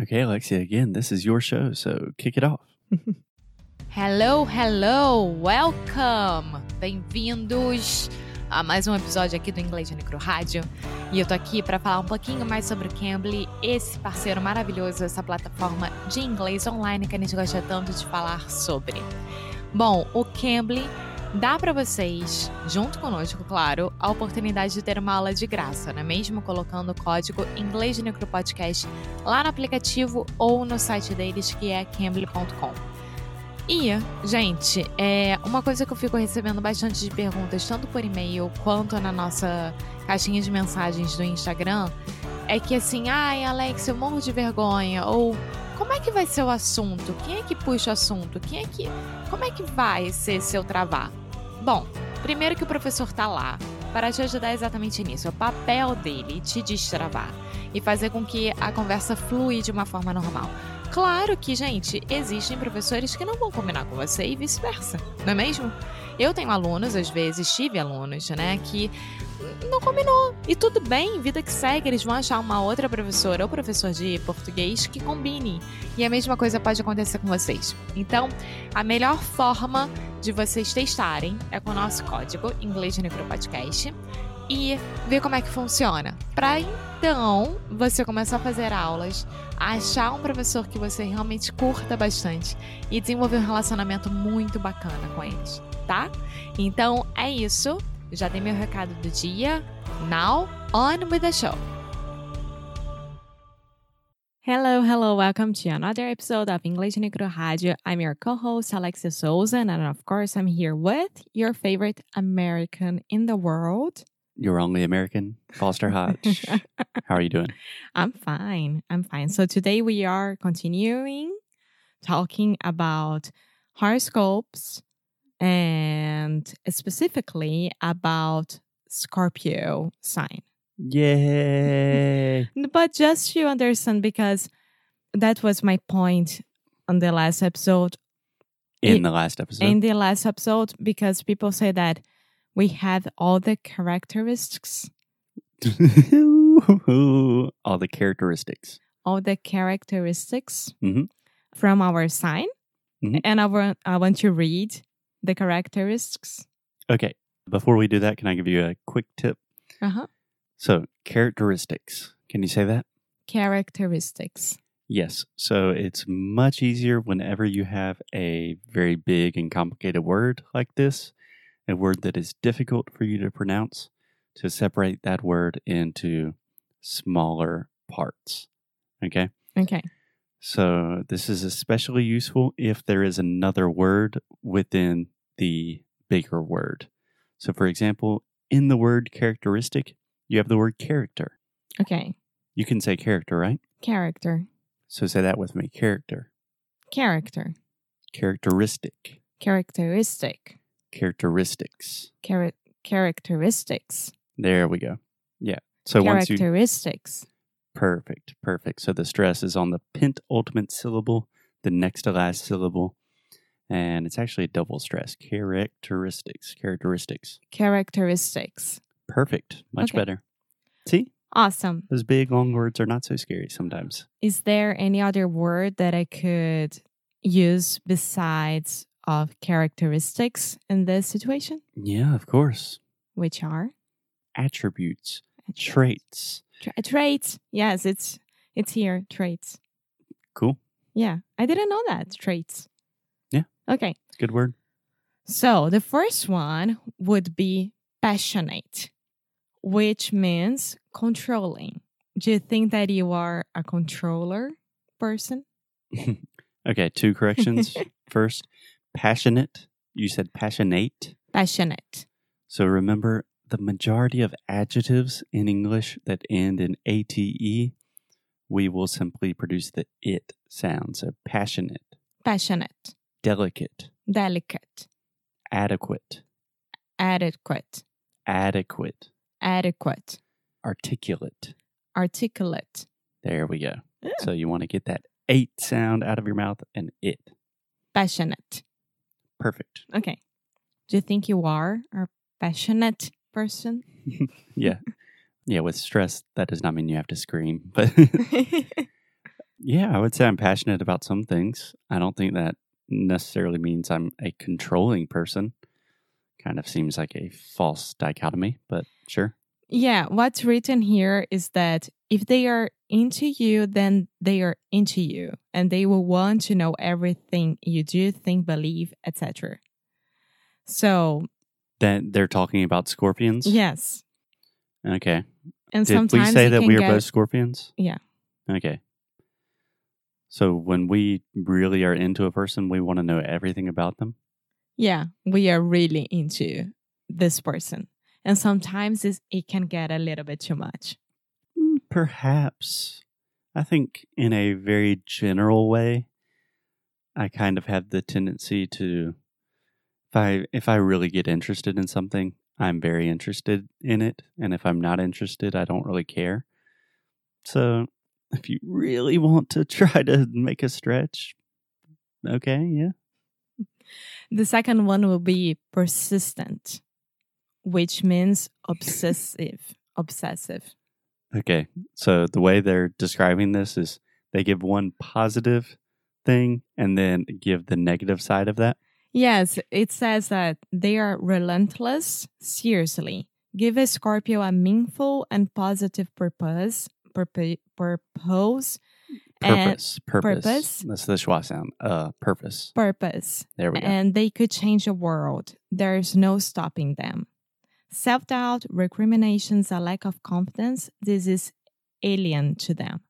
Okay, Alexia, again, this is your show, so kick it off. Hello, hello, welcome! Bem-vindos a mais um episódio aqui do Inglês de Rádio. E eu tô aqui para falar um pouquinho mais sobre o Cambly, esse parceiro maravilhoso, essa plataforma de inglês online que a gente gosta tanto de falar sobre. Bom, o Cambly dá para vocês, junto conosco, claro, a oportunidade de ter uma aula de graça, não é mesmo? Colocando o código Inglês Necro Podcast lá no aplicativo ou no site deles, que é cambly.com. E, gente, é uma coisa que eu fico recebendo bastante de perguntas, tanto por e-mail quanto na nossa caixinha de mensagens do Instagram, é que assim, ai, Alex, eu morro de vergonha, ou como é que vai ser o assunto? Quem é que puxa o assunto? Quem é que. Como é que vai ser seu travar? Bom, primeiro que o professor tá lá para te ajudar exatamente nisso. É o papel dele te destravar e fazer com que a conversa flui de uma forma normal. Claro que, gente, existem professores que não vão combinar com você e vice-versa, não é mesmo? Eu tenho alunos, às vezes tive alunos, né, que não combinou. E tudo bem, vida que segue, eles vão achar uma outra professora ou professor de português que combine. E a mesma coisa pode acontecer com vocês. Então, a melhor forma de vocês testarem é com o nosso código Inglês de Necro Podcast e ver como é que funciona. Para então você começar a fazer aulas, achar um professor que você realmente curta bastante e desenvolver um relacionamento muito bacana com eles, tá? Então é isso. Já dei meu recado do dia. Now, on with the show. Hello, hello, welcome to another episode of English Negro Radio. I'm your co-host Alexia Souza, and of course, I'm here with your favorite American in the world. Your only American, Foster Hodge. How are you doing? I'm fine. I'm fine. So today we are continuing talking about horoscopes and specifically about Scorpio sign. Yay! But just you understand, because that was my point on the last episode. In It- the last episode. In the last episode, because people say that we have all the characteristics, All the characteristics. all the characteristics Mhm. from our sign, Mhm. and I want I want to read the characteristics. Okay, before we do that, can I give you a quick tip? Uh huh. So, characteristics. Can you say that? Characteristics. Yes. So, it's much easier whenever you have a very big and complicated word like this, a word that is difficult for you to pronounce, to separate that word into smaller parts. Okay. Okay. So, this is especially useful if there is another word within the bigger word. So, for example, in the word characteristic, you have the word character. Okay. You can say character, right? Character. So, say that with me character, Character. characteristic, Characteristic. characteristics. Char- characteristics. There we go. Yeah. So, once you. characteristics. Perfect. Perfect. So, the stress is on the penultimate syllable, the next to last syllable. And it's actually a double stress. Characteristics. Characteristics. Characteristics. Perfect. Much Okay. better. See, Awesome. those big long words are not so scary sometimes. Is there any other word that I could use besides of characteristics in this situation? Yeah, of course. Which are? attributes, traits. Tra- traits. Yes, it's it's here. Traits. Cool. Yeah, I didn't know that. Traits. Yeah. Okay. Good word. So the first one would be passionate, which means controlling. Do you think that you are a controller person? Okay, two corrections. First, passionate. You said passionate. Passionate. So remember the majority of adjectives in English that end in ate, we will simply produce the it sound. So passionate, Passionate. delicate, Delicate. adequate, Adequate. adequate, Adequate. articulate. Articulate. There we go. Yeah. So you want to get that eight sound out of your mouth and it. Passionate. Perfect. Okay. Do you think you are a passionate person? Yeah. yeah, with stress, that does not mean you have to scream. But yeah, I would say I'm passionate about some things. I don't think that necessarily means I'm a controlling person. Kind of seems like a false dichotomy, but sure. yeah, what's written here is that if they are into you, then they are into you and they will want to know everything you do, think, believe, etc. So, then they're talking about scorpions. yes. Okay. And Did sometimes we say that we are get- both scorpions? Yeah. Okay. So when we really are into a person, we want to know everything about them. Yeah, we are really into this person. And sometimes it can get a little bit too much. Mm, Perhaps. I think in a very general way, I kind of have the tendency to if I if I really get interested in something, I'm very interested in it, and if I'm not interested, I don't really care. So, if you really want to try to make a stretch, okay, yeah. The second one will be persistent, which means obsessive. obsessive. Okay. So the way they're describing this is they give one positive thing and then give the negative side of that. Yes, it says that they are relentless, seriously. Give a Scorpio a meaningful and positive purpose, purpo- purpose, Purpose. Purpose. purpose. That's the schwa sound. Uh, purpose. purpose, There we go. and they could change the world. There's no stopping them. Self doubt, recriminations, a lack of confidence, this is alien to them.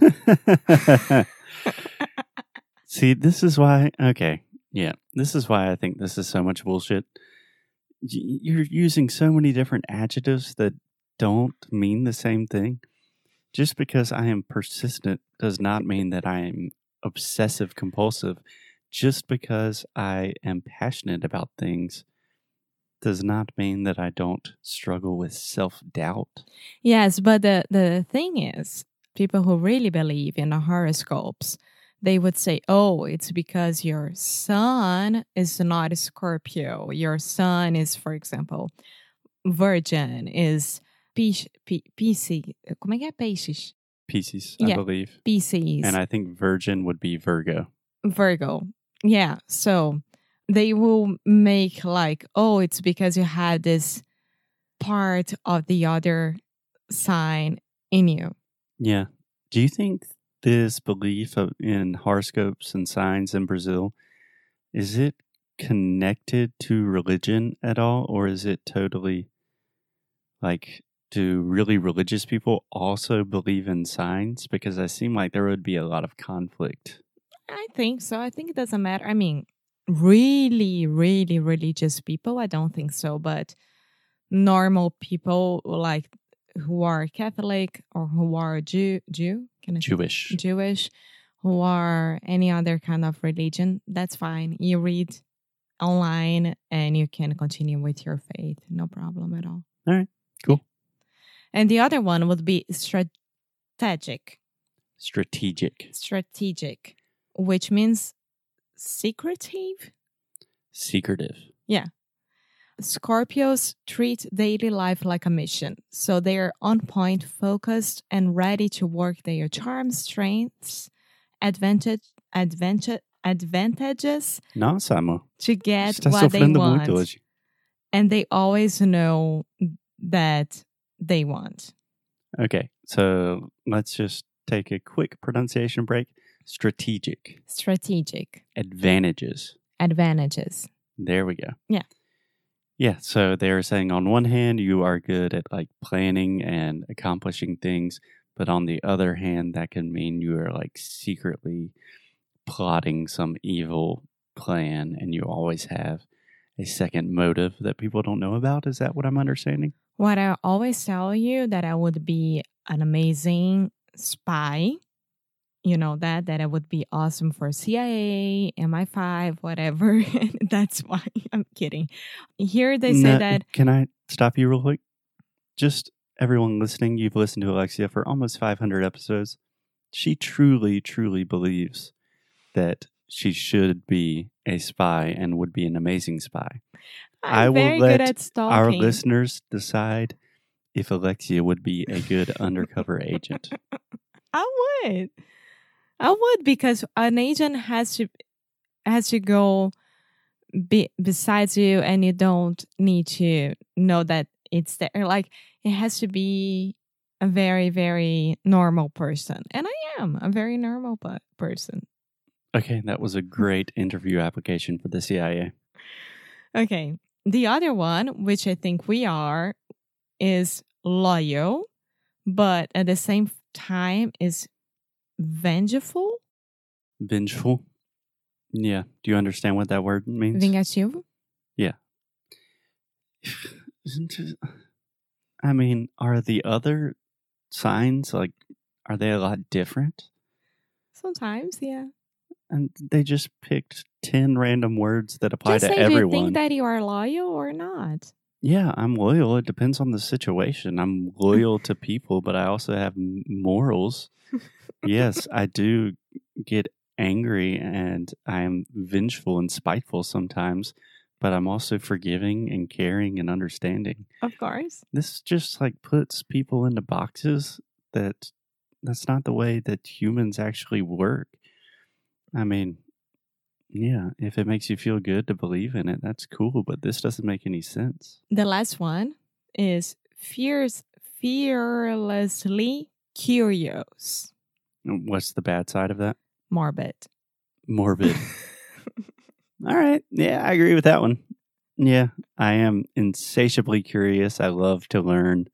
See, this is why. Okay, yeah, this is why I think this is so much bullshit. You're using so many different adjectives that don't mean the same thing. Just because I am persistent does not mean that I am obsessive compulsive. Just because I am passionate about things does not mean that I don't struggle with self doubt. Yes, but the, the thing is, people who really believe in the horoscopes, they would say, oh, it's because your sun is not a Scorpio. Your sun is, for example, Virgin, is Peixe, Pi- Pisces. Eh, como é que é peixes? Pieces, I Yeah. believe. Pisces. And I think Virgin would be Virgo. Virgo. Yeah. So they will make like, oh, it's because you have this part of the other sign in you. Yeah. Do you think this belief of, in horoscopes and signs in Brazil is it connected to religion at all, or is it totally like do really religious people also believe in signs? Because I seem like there would be a lot of conflict. I think so. I think it doesn't matter. I mean, really, really religious people, I don't think so. But normal people like who are Catholic or who are Jew, Jew, can I say Jewish. Jewish, who are any other kind of religion, that's fine. You read online and you can continue with your faith, no problem at all. All right, cool. And the other one would be strategic, Strategic. strategic, which means secretive. Secretive. Yeah. Scorpios treat daily life like a mission, so they are on point, focused, and ready to work their charms, strengths, advantage, advantage, advantages Nossa, amor. to get Está what they want. And they always know that they want. Okay, so let's just take a quick pronunciation break. Strategic Strategic advantages. advantages. There we go. Yeah. Yeah. So they're saying on one hand, you are good at like planning and accomplishing things. But on the other hand, that can mean you are like secretly plotting some evil plan and you always have a second motive that people don't know about. Is that what I'm understanding? What I always tell you that I would be an amazing spy. You know that that I would be awesome for CIA, MI5, whatever. That's why I'm kidding. Here they say No, that Can I stop you real quick? Just everyone listening, you've listened to Alexia for almost 500 episodes. She truly, truly believes that she should be a spy and would be an amazing spy. I'm I will let good at stalking. Our listeners decide if Alexia would be a good undercover agent. I would. I would because an agent has to has to go be, besides you and you don't need to know that it's there. Like it has to be a very, very normal person. And I am a very normal person. Okay, that was a great interview application for the CIA. Okay. The other one, which I think we are, is loyal, but at the same time is vengeful. Vengeful. Yeah. Do you understand what that word means? Vingativo. Yeah. Isn't it? I mean, are the other signs like are they a lot different? Sometimes, yeah. And they just picked ten random words that apply Just to say, do you everyone. think that you are loyal or not? yeah, I'm loyal. It depends on the situation. I'm loyal to people, but I also have morals. yes, I do get angry and I am vengeful and spiteful sometimes, but I'm also forgiving and caring and understanding. Of course. this just like puts people into boxes that that's not the way that humans actually work. I mean, yeah, if it makes you feel good to believe in it, that's cool, but this doesn't make any sense. The last one is fierce, fearlessly curious, What's the bad side of that? morbid. Morbid. All right. Yeah, I agree with that one. Yeah, I am insatiably curious. I love to learn.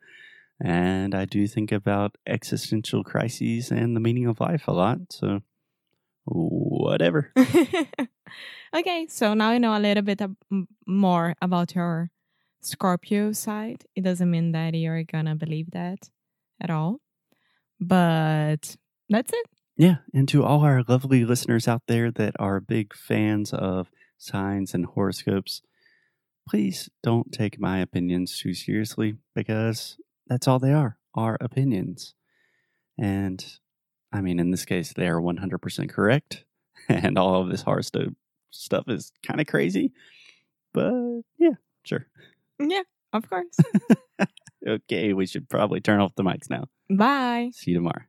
And I do think about existential crises and the meaning of life a lot. So, whatever. okay, so now you know a little bit ab- more about your Scorpio side. It doesn't mean that you're gonna believe that at all, but that's it. Yeah. And to all our lovely listeners out there that are big fans of signs and horoscopes, please don't take my opinions too seriously because that's all they are are opinions. And I mean, in this case, they are 100% correct. And all of this horoscope stuff is kind of crazy. But yeah, sure. Yeah, of course. Okay, we should probably turn off the mics now. Bye. See you tomorrow.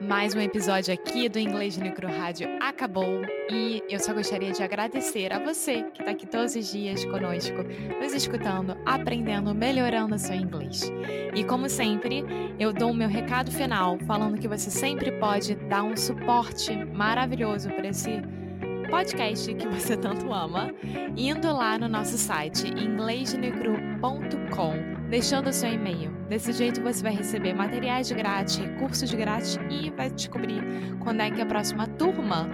Mais um episódio aqui do Inglês Micro Rádio acabou e eu só gostaria de agradecer a você que está aqui todos os dias conosco, nos escutando, aprendendo, melhorando o seu inglês. E como sempre, eu dou o meu recado final falando que você sempre pode dar um suporte maravilhoso para esse podcast que você tanto ama, indo lá no nosso site inglesnecru.com, deixando seu e-mail. Desse jeito você vai receber materiais de grátis, recursos de grátis e vai descobrir quando é que a próxima turma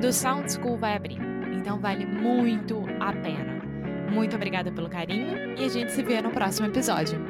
do Sound School vai abrir. Então vale muito a pena. Muito obrigada pelo carinho e a gente se vê no próximo episódio.